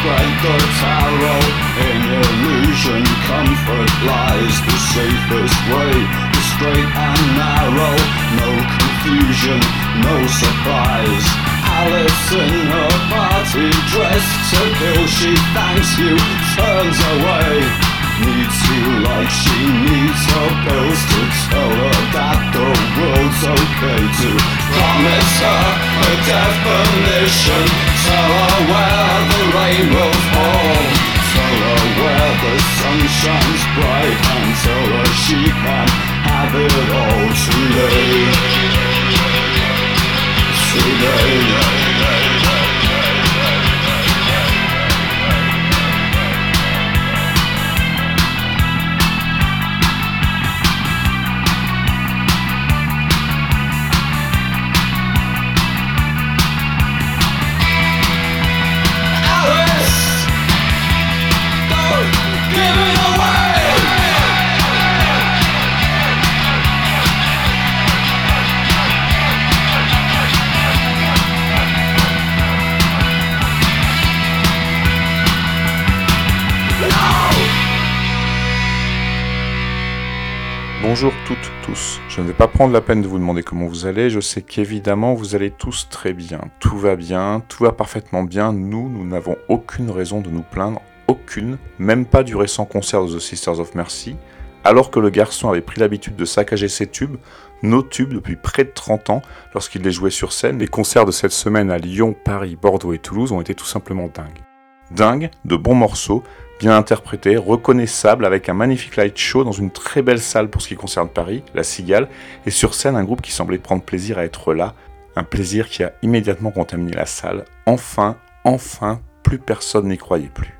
spread the tarot In illusion comfort lies the safest way. The straight and narrow No confusion, no surprise. Alice in her party dress to kill She thanks you, turns away. Needs you like she needs her pills To tell her that the world's okay To promise her a definition where the rainbows fall. Where the sun shines bright And sorrow she can have it all Too late Bonjour toutes, tous. Je ne vais pas prendre la peine de vous demander comment vous allez. Je sais qu'évidemment vous allez tous très bien. Tout va bien, tout va parfaitement bien. Nous, nous n'avons aucune raison de nous plaindre. Aucune. Même pas du récent concert de The Sisters of Mercy. Alors que le garçon avait pris l'habitude de saccager ses tubes, nos tubes depuis près de 30 ans, lorsqu'il les jouait sur scène, les concerts de cette semaine à Lyon, Paris, Bordeaux et Toulouse ont été tout simplement dingues. Dingues, de bons morceaux, bien interprété, reconnaissable, avec un magnifique light show dans une très belle salle pour ce qui concerne Paris, la Cigale, et sur scène un groupe qui semblait prendre plaisir à être là, un plaisir qui a immédiatement contaminé la salle. Enfin, enfin, plus personne n'y croyait plus.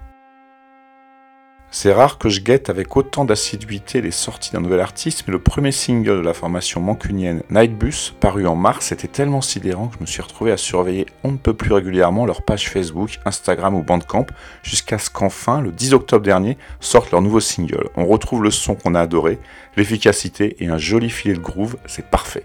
C'est rare que je guette avec autant d'assiduité les sorties d'un nouvel artiste, mais le premier single de la formation mancunienne Nightbus, paru en mars, était tellement sidérant que je me suis retrouvé à surveiller on ne peut plus régulièrement leur page Facebook, Instagram ou Bandcamp, jusqu'à ce qu'enfin, le 10 octobre dernier, sorte leur nouveau single. On retrouve le son qu'on a adoré, l'efficacité et un joli filet de groove, c'est parfait.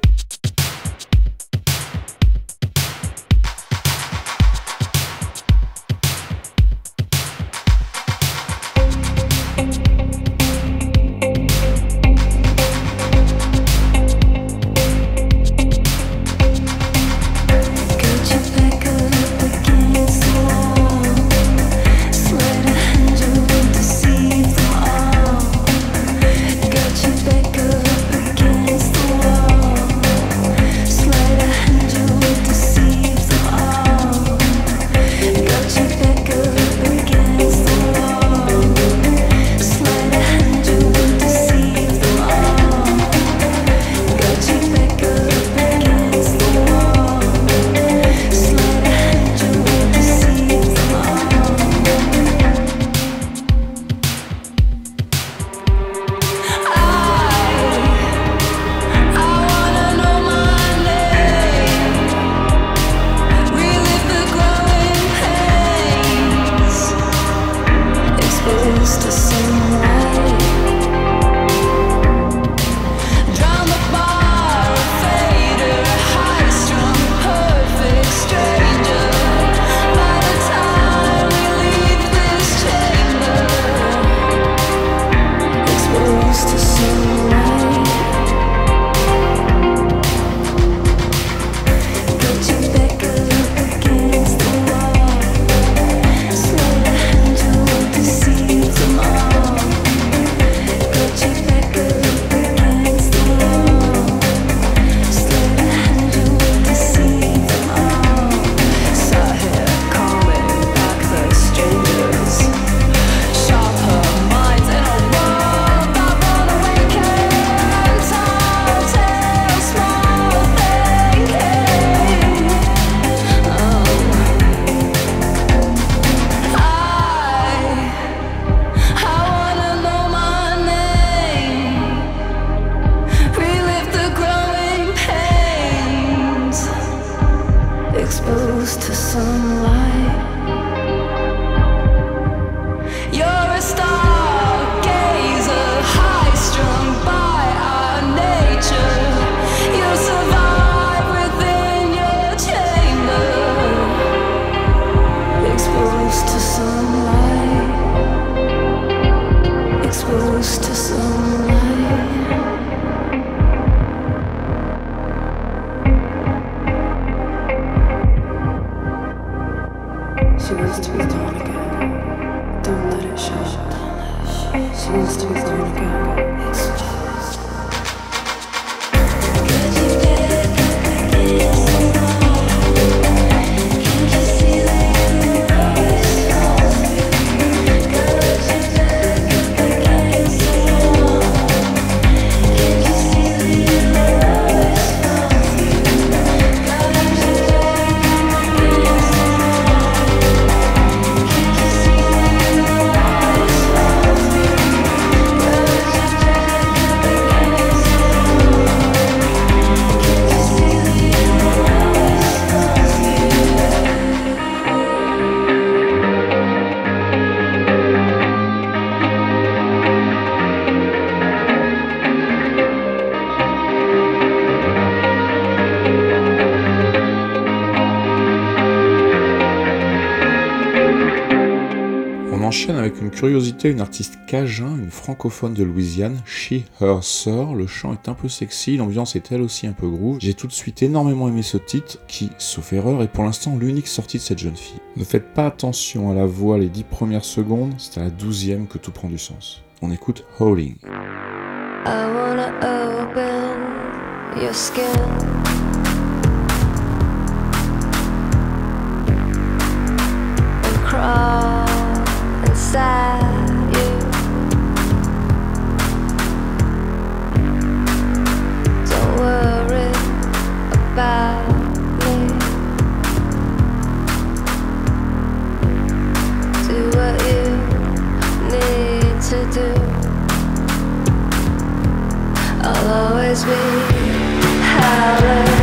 Curiosité, une artiste cajun, une francophone de Louisiane, She Her Sir. Le chant est un peu sexy, l'ambiance est elle aussi un peu groove. J'ai tout de suite énormément aimé ce titre, qui, sauf erreur, est pour l'instant l'unique sortie de cette jeune fille. Ne faites pas attention à la voix les 10 premières secondes, c'est à la douzième que tout prend du sens. On écoute Howling. Don't worry about me. Do what you need to do. I'll always be howling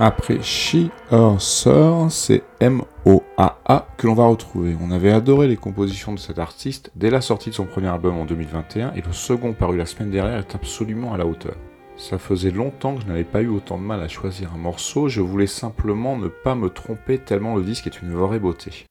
Après She, Her, Sir, c'est M-O-A-A que l'on va retrouver. On avait adoré les compositions de cet artiste dès la sortie de son premier album en 2021 et le second paru la semaine dernière est absolument à la hauteur. Ça faisait longtemps que je n'avais pas eu autant de mal à choisir un morceau, je voulais simplement ne pas me tromper tellement le disque est une vraie beauté.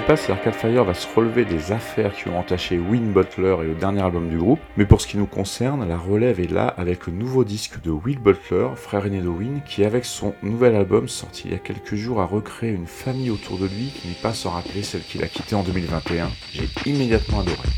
Ne sait pas si Arcade Fire va se relever des affaires qui ont entaché Win Butler et le dernier album du groupe, mais pour ce qui nous concerne, la relève est là avec le nouveau disque de Will Butler, frère aîné de Win, qui avec son nouvel album sorti il y a quelques jours a recréé une famille autour de lui qui n'est pas sans rappeler celle qu'il a quittée en 2021. J'ai immédiatement adoré.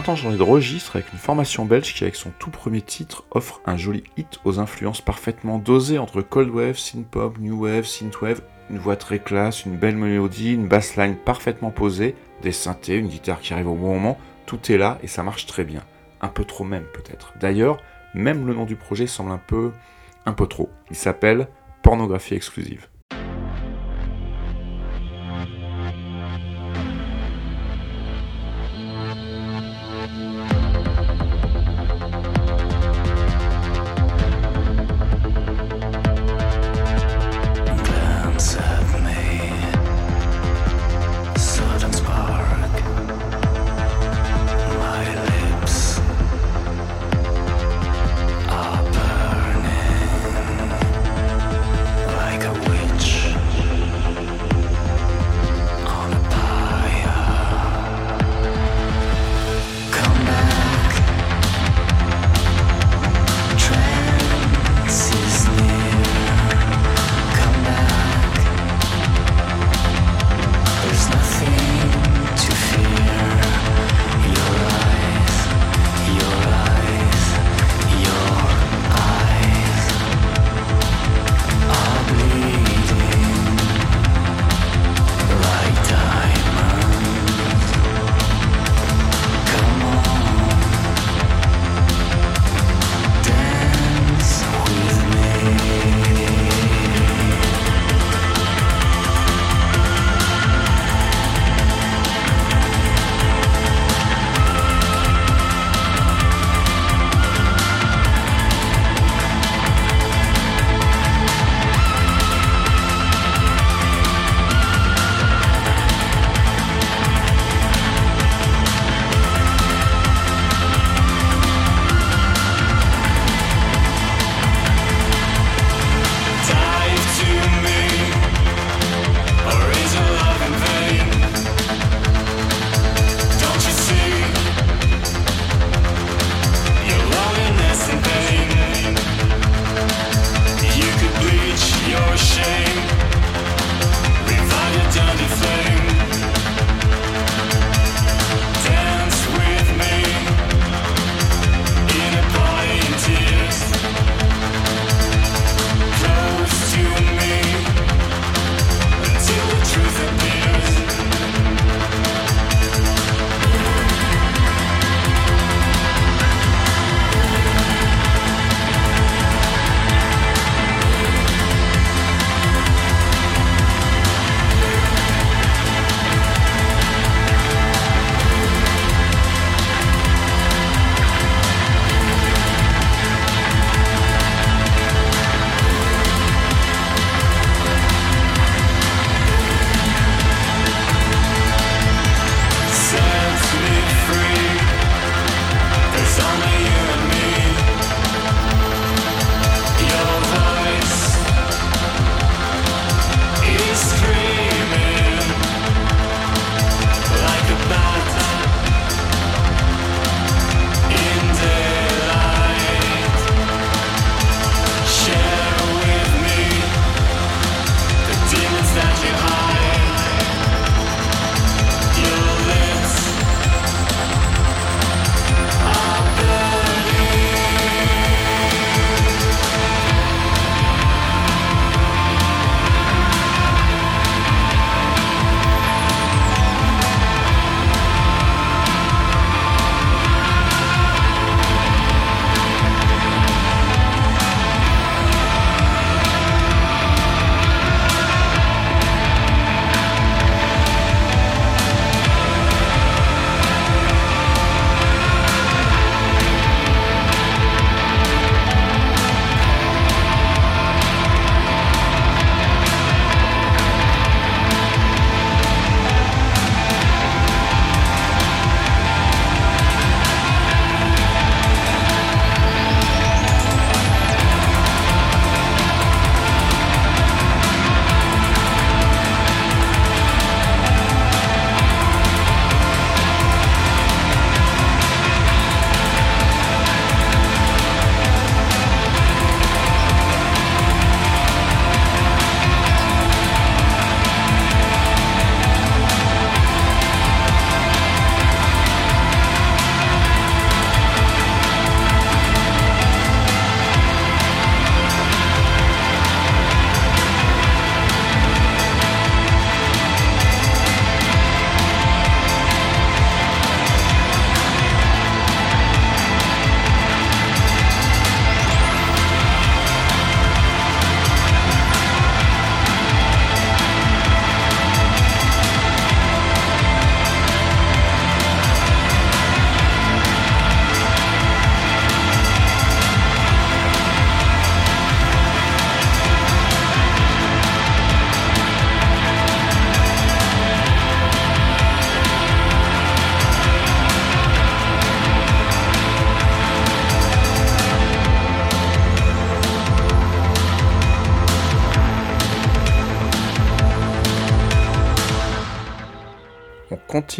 Maintenant changer de registre avec une formation belge qui, avec son tout premier titre, offre un joli hit aux influences parfaitement dosées entre cold wave, synth-pop, new wave, synthwave, une voix très classe, une belle mélodie, une bassline parfaitement posée, des synthés, une guitare qui arrive au bon moment, tout est là et ça marche très bien. Un peu trop même peut-être. D'ailleurs, même le nom du projet semble un peu un peu trop. Il s'appelle Pornographie exclusive.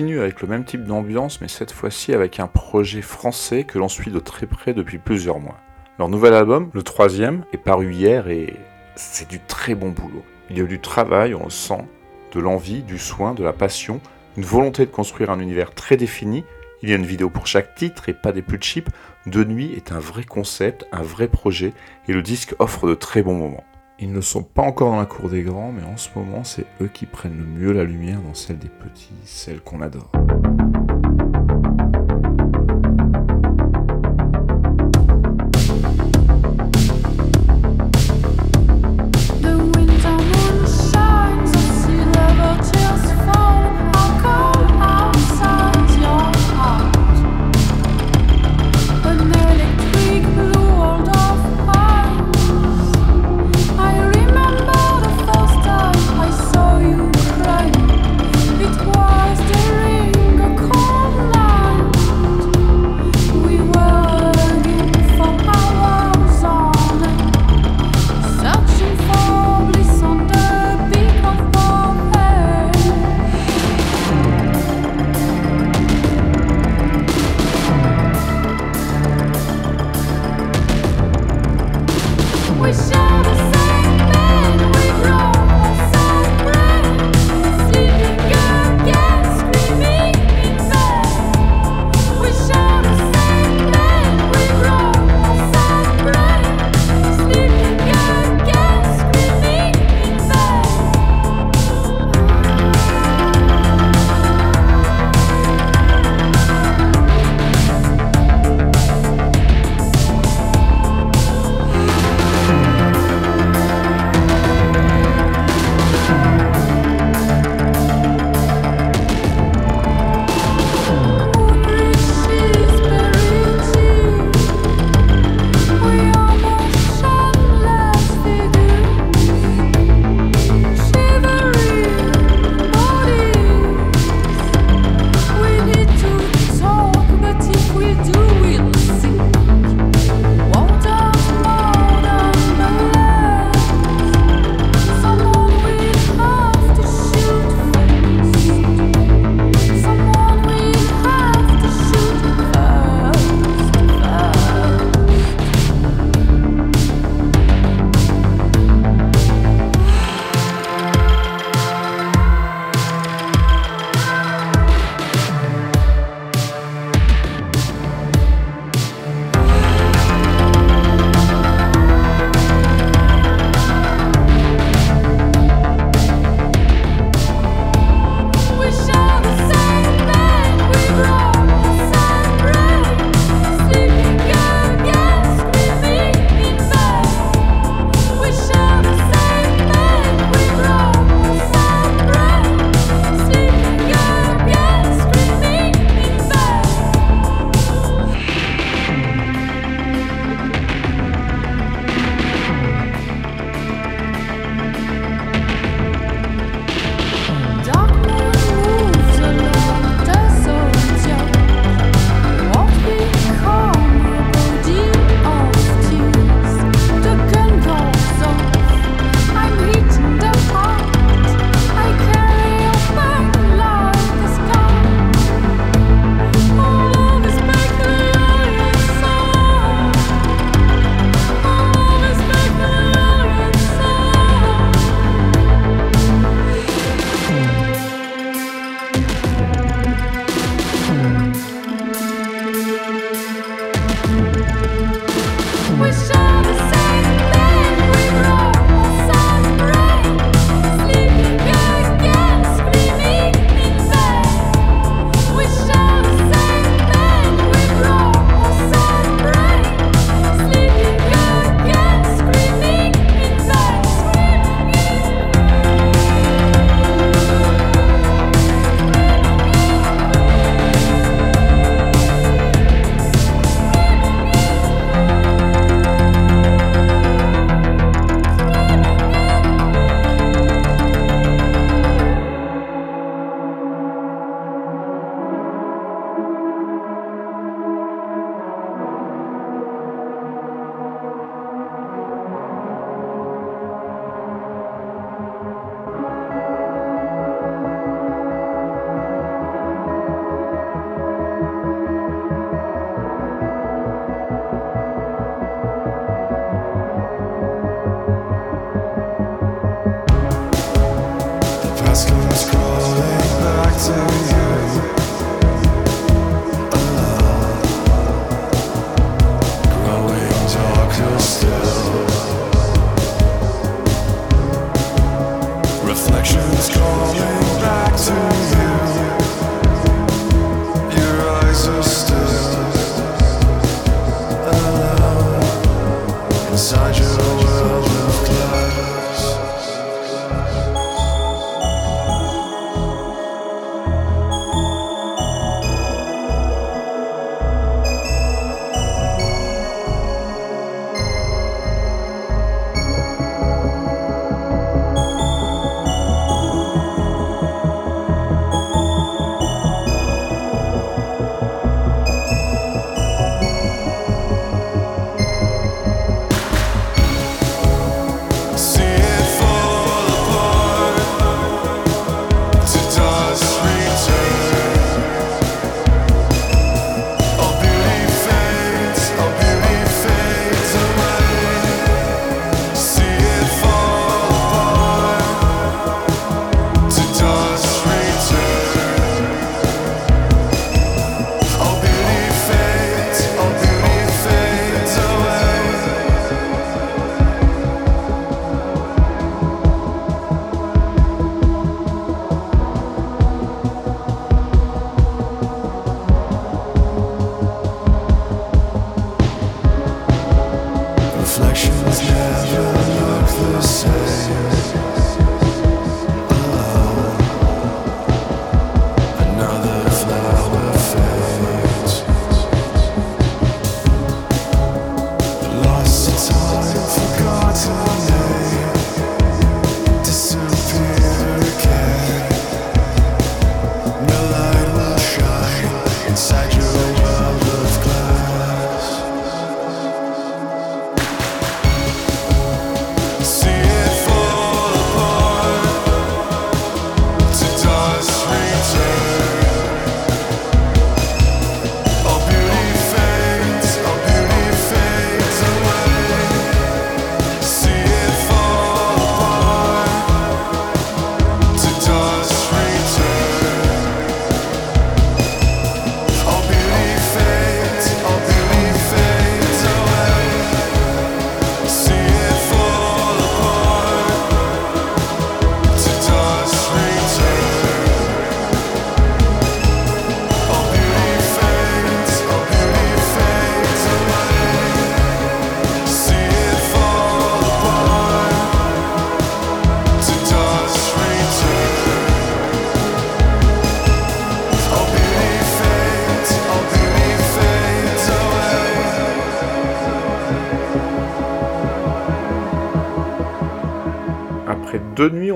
Avec le même type d'ambiance, mais cette fois-ci avec un projet français que l'on suit de très près depuis plusieurs mois. Leur nouvel album, le troisième, est paru hier et c'est du très bon boulot. Il y a du travail, on le sent, de l'envie, du soin, de la passion, une volonté de construire un univers très défini. Il y a une vidéo pour chaque titre et pas des plus cheap. De nuit est un vrai concept, un vrai projet et le disque offre de très bons moments. Ils ne sont pas encore dans la cour des grands, mais en ce moment, c'est eux qui prennent le mieux la lumière dans celle des petits, celle qu'on adore.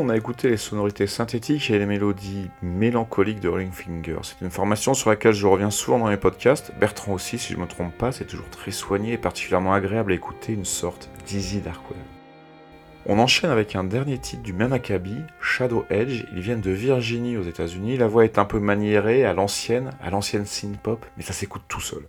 On a écouté les sonorités synthétiques et les mélodies mélancoliques de Rolling Finger. C'est une formation sur laquelle je reviens souvent dans les podcasts. Bertrand aussi, si je me trompe pas, c'est toujours très soigné et particulièrement agréable à écouter, une sorte d'Easy Darkwave. On enchaîne avec un dernier titre du même acabit, Shadow Edge. Ils viennent de Virginie aux États-Unis. La voix est un peu maniérée, à l'ancienne, à l'ancienne synth pop, mais ça s'écoute tout seul.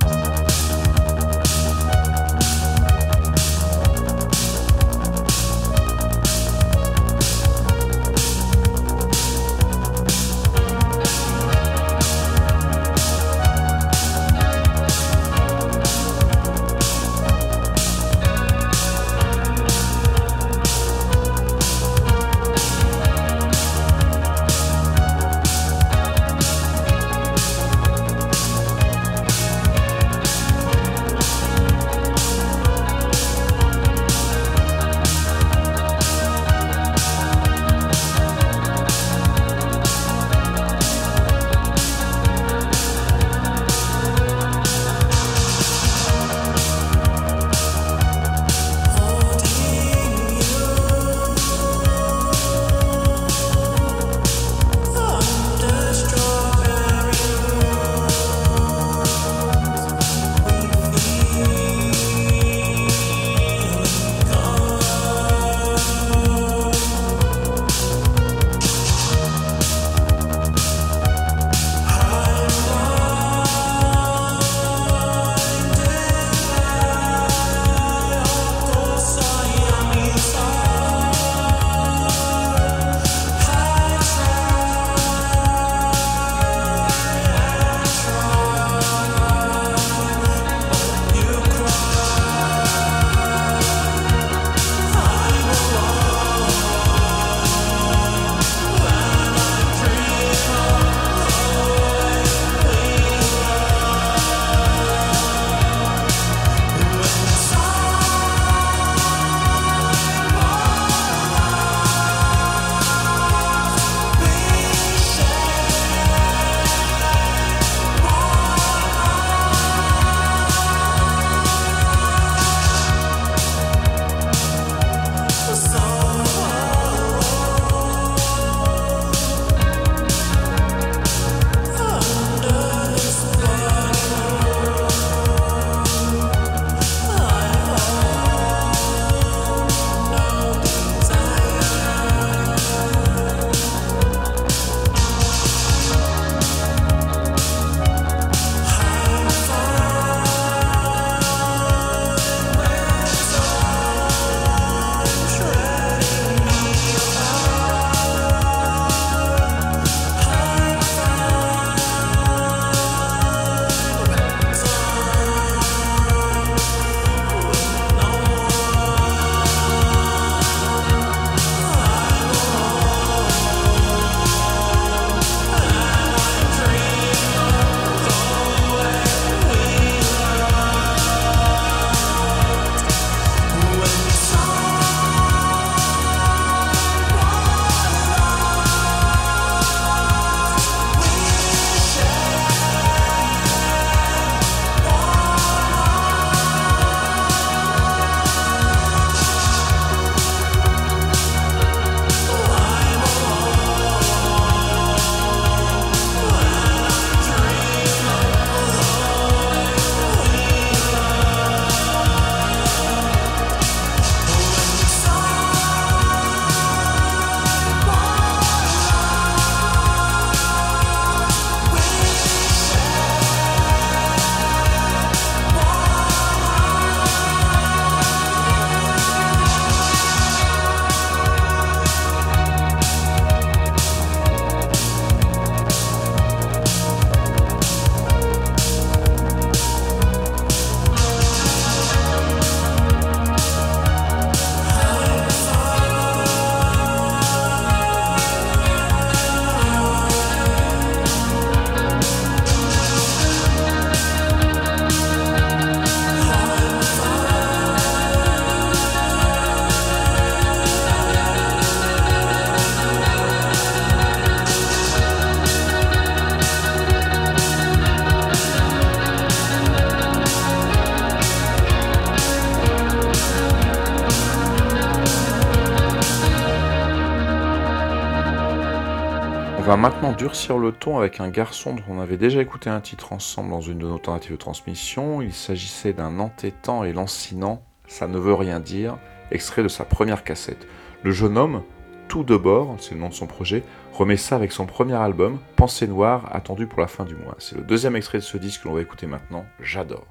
Durcir le ton avec un garçon dont on avait déjà écouté un titre ensemble dans une de nos tentatives de transmission. Il s'agissait d'un entêtant et lancinant, ça ne veut rien dire, extrait de sa première cassette. Le jeune homme, tout de bord, c'est le nom de son projet, remet ça avec son premier album, Pensée Noire, attendu pour la fin du mois. C'est le deuxième extrait de ce disque que l'on va écouter maintenant, J'adore.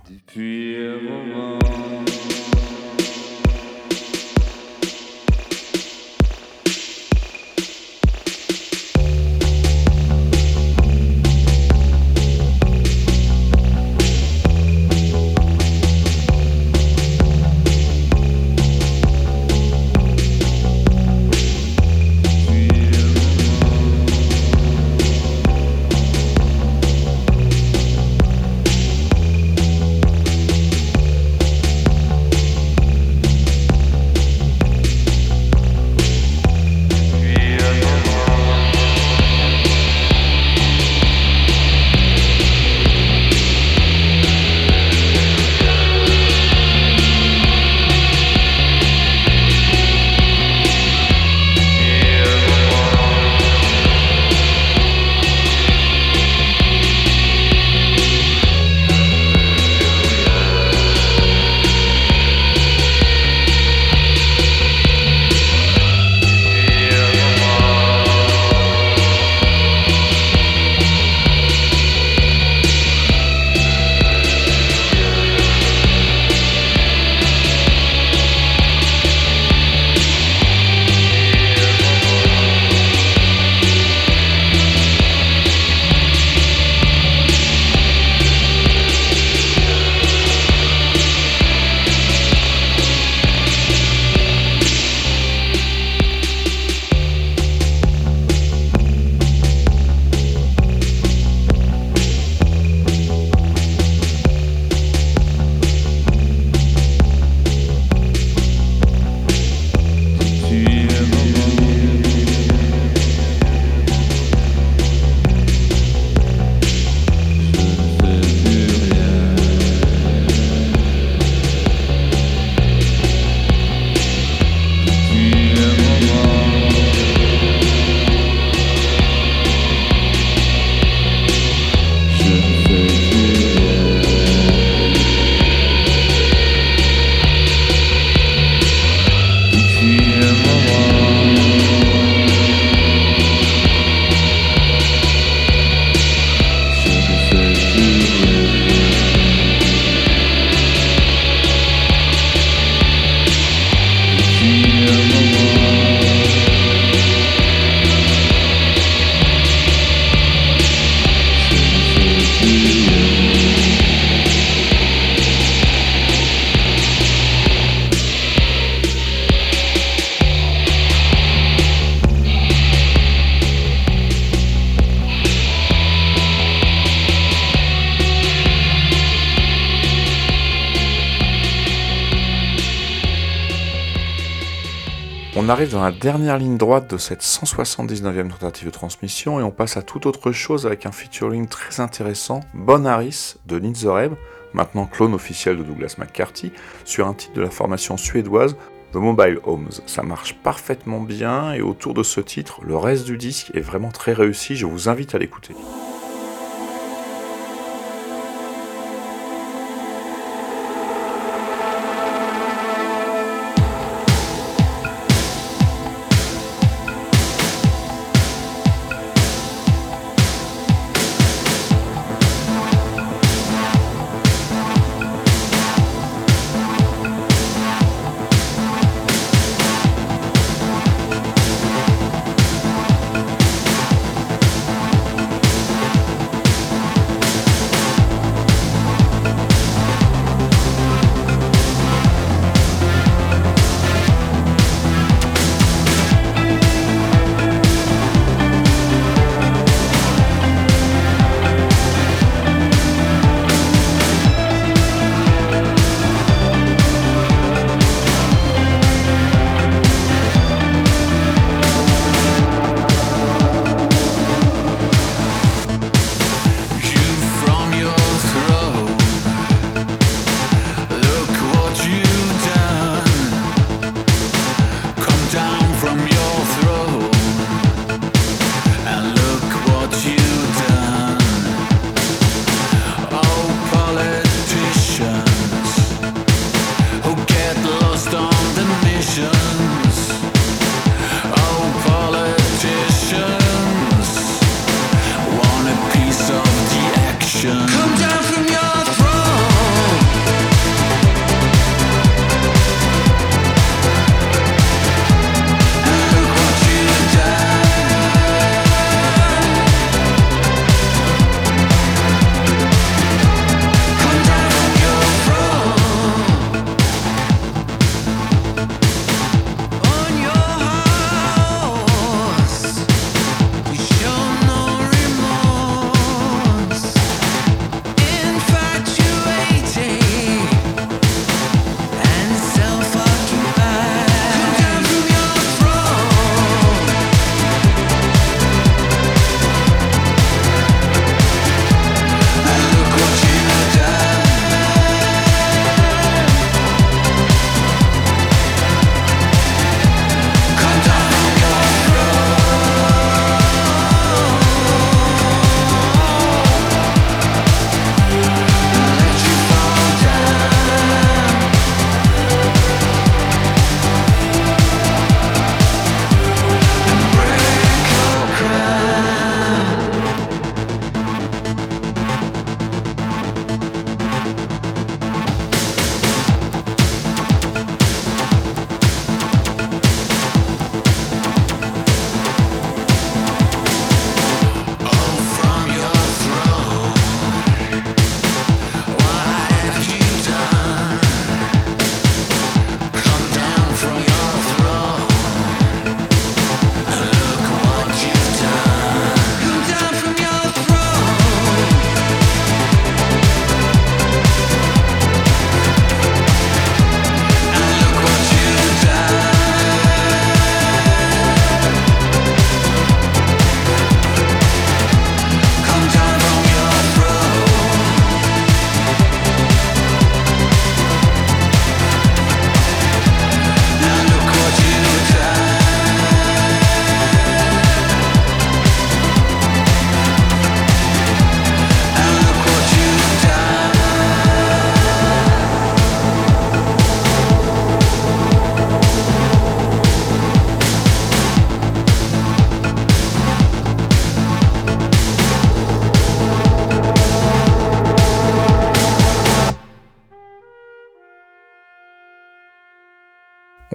On arrive dans la dernière ligne droite de cette 179e tentative de transmission et on passe à toute autre chose avec un featuring très intéressant, Bon Harris de Nizoreb, maintenant clone officiel de Douglas McCarthy, sur un titre de la formation suédoise The Mobile Homes. Ça marche parfaitement bien et autour de ce titre, le reste du disque est vraiment très réussi, je vous invite à l'écouter.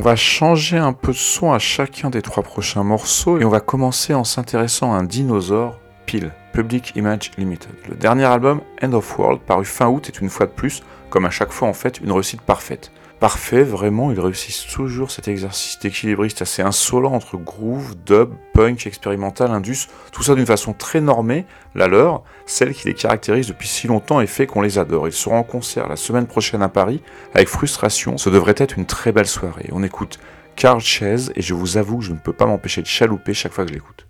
Va changer un peu de son à chacun des trois prochains morceaux et on va commencer en s'intéressant à un dinosaure, Peel, Public Image Limited. Le dernier album, End of World, paru fin août, est une fois de plus, comme à chaque fois en fait, une réussite parfaite. Parfait, vraiment, ils réussissent toujours cet exercice d'équilibriste assez insolent entre groove, dub, punk, expérimental, indus, tout ça d'une façon très normée, la leur, celle qui les caractérise depuis si longtemps et fait qu'on les adore. Ils seront en concert la semaine prochaine à Paris, avec frustration, ce devrait être une très belle soirée. On écoute Carl Chaise et je vous avoue que je ne peux pas m'empêcher de chalouper chaque fois que je l'écoute.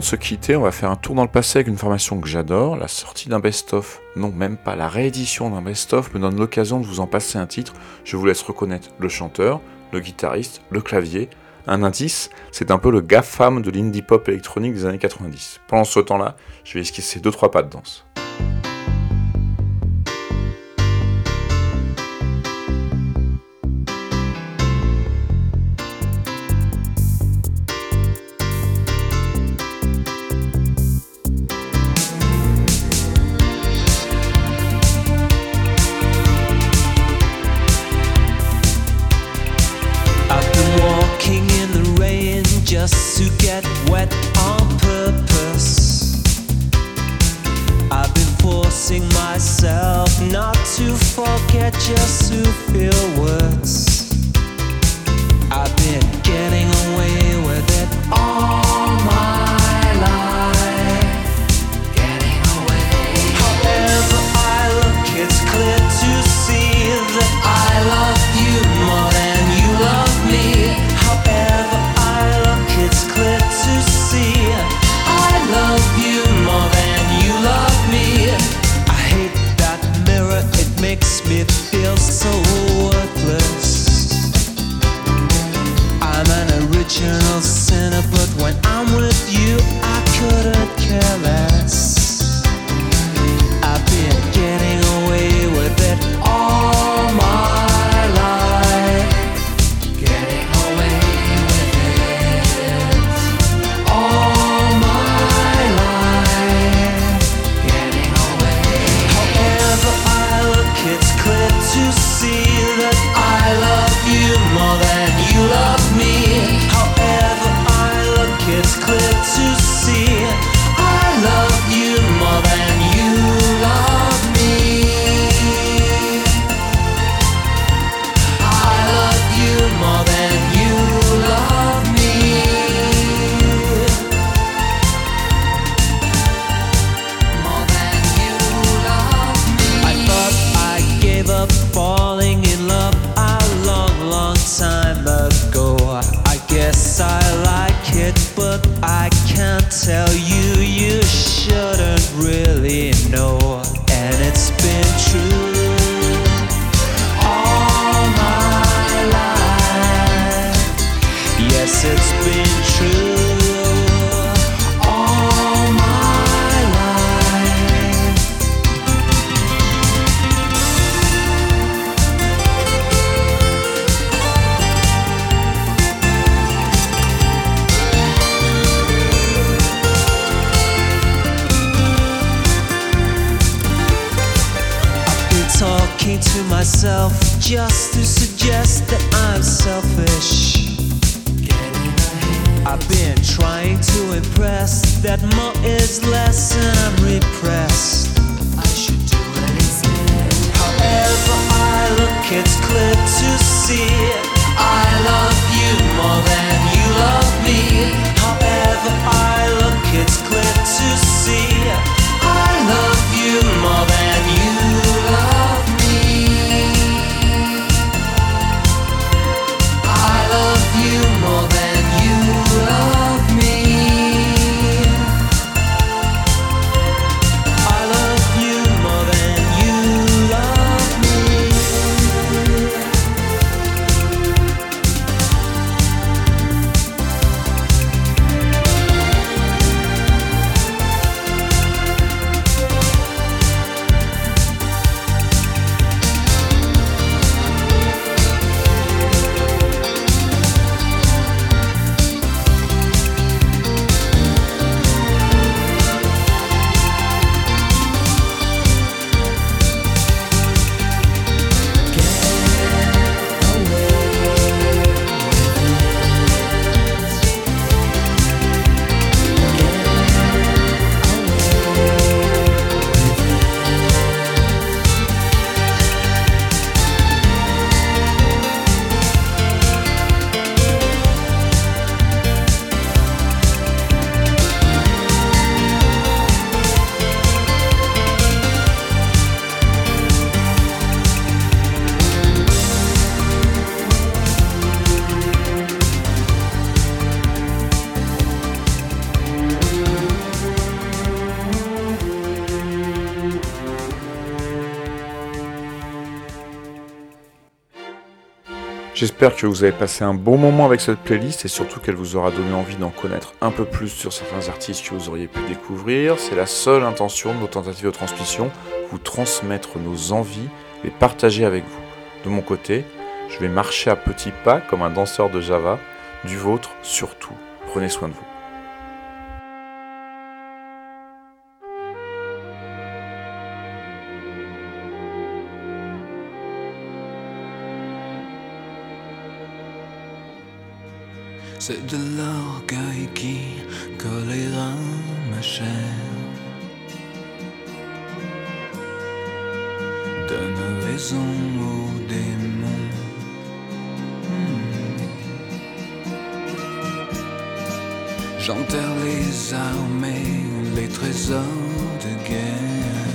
de se quitter, on va faire un tour dans le passé avec une formation que j'adore, la sortie d'un best-of. Non, même pas la réédition d'un best-of me donne l'occasion de vous en passer un titre. Je vous laisse reconnaître le chanteur, le guitariste, le clavier. Un indice, c'est un peu le GAFAM de l'indie pop électronique des années 90. Pendant ce temps-là, je vais esquisser 2-3 pas de danse. just to get wet on purpose. I've been forcing myself not to forget just to feel words. J'espère que vous avez passé un bon moment avec cette playlist et surtout qu'elle vous aura donné envie d'en connaître un peu plus sur certains artistes que vous auriez pu découvrir. C'est la seule intention de nos tentatives de transmission, vous transmettre nos envies, les partager avec vous. De mon côté, je vais marcher à petits pas comme un danseur de Java, du vôtre surtout. Prenez soin de vous. C'est de l'orgueil qui colléra ma chair. Donne raison aux démons. Hmm. J'enterre les armées, les trésors de guerre.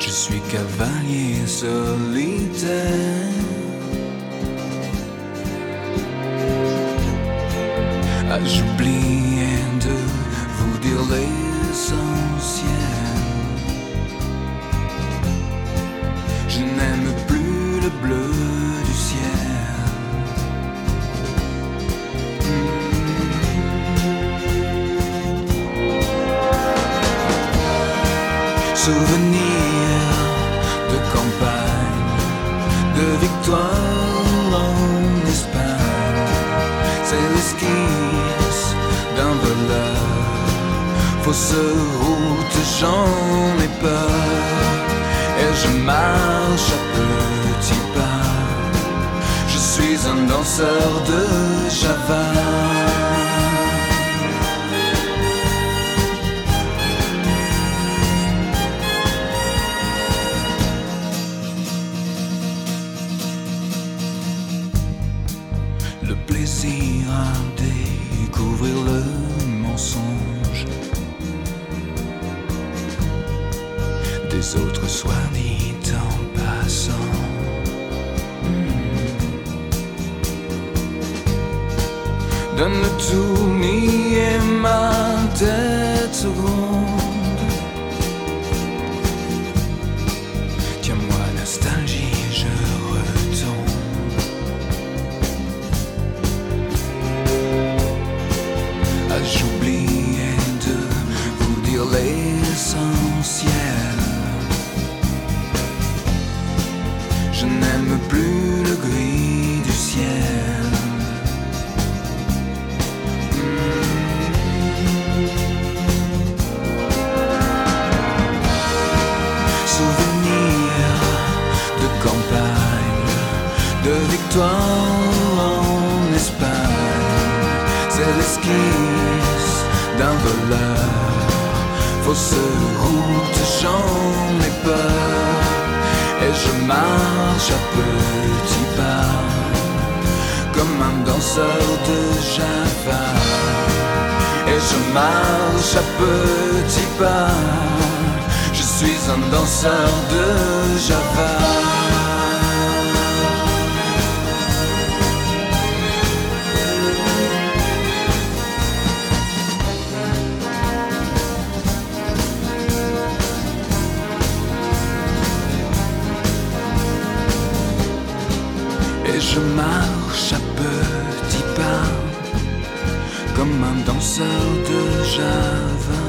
Je suis cavalier solitaire. J'oubliais de vous dire l'essentiel. Je n'aime plus Route, j'en ai peur. Et je marche à petits pas. Je suis un danseur de Java. Voleur. Fausse route, j'en ai peur. Et je marche à petits pas, comme un danseur de Java. Et je marche à petits pas, je suis un danseur de Java. Je marche à petits pas Comme un danseur de Java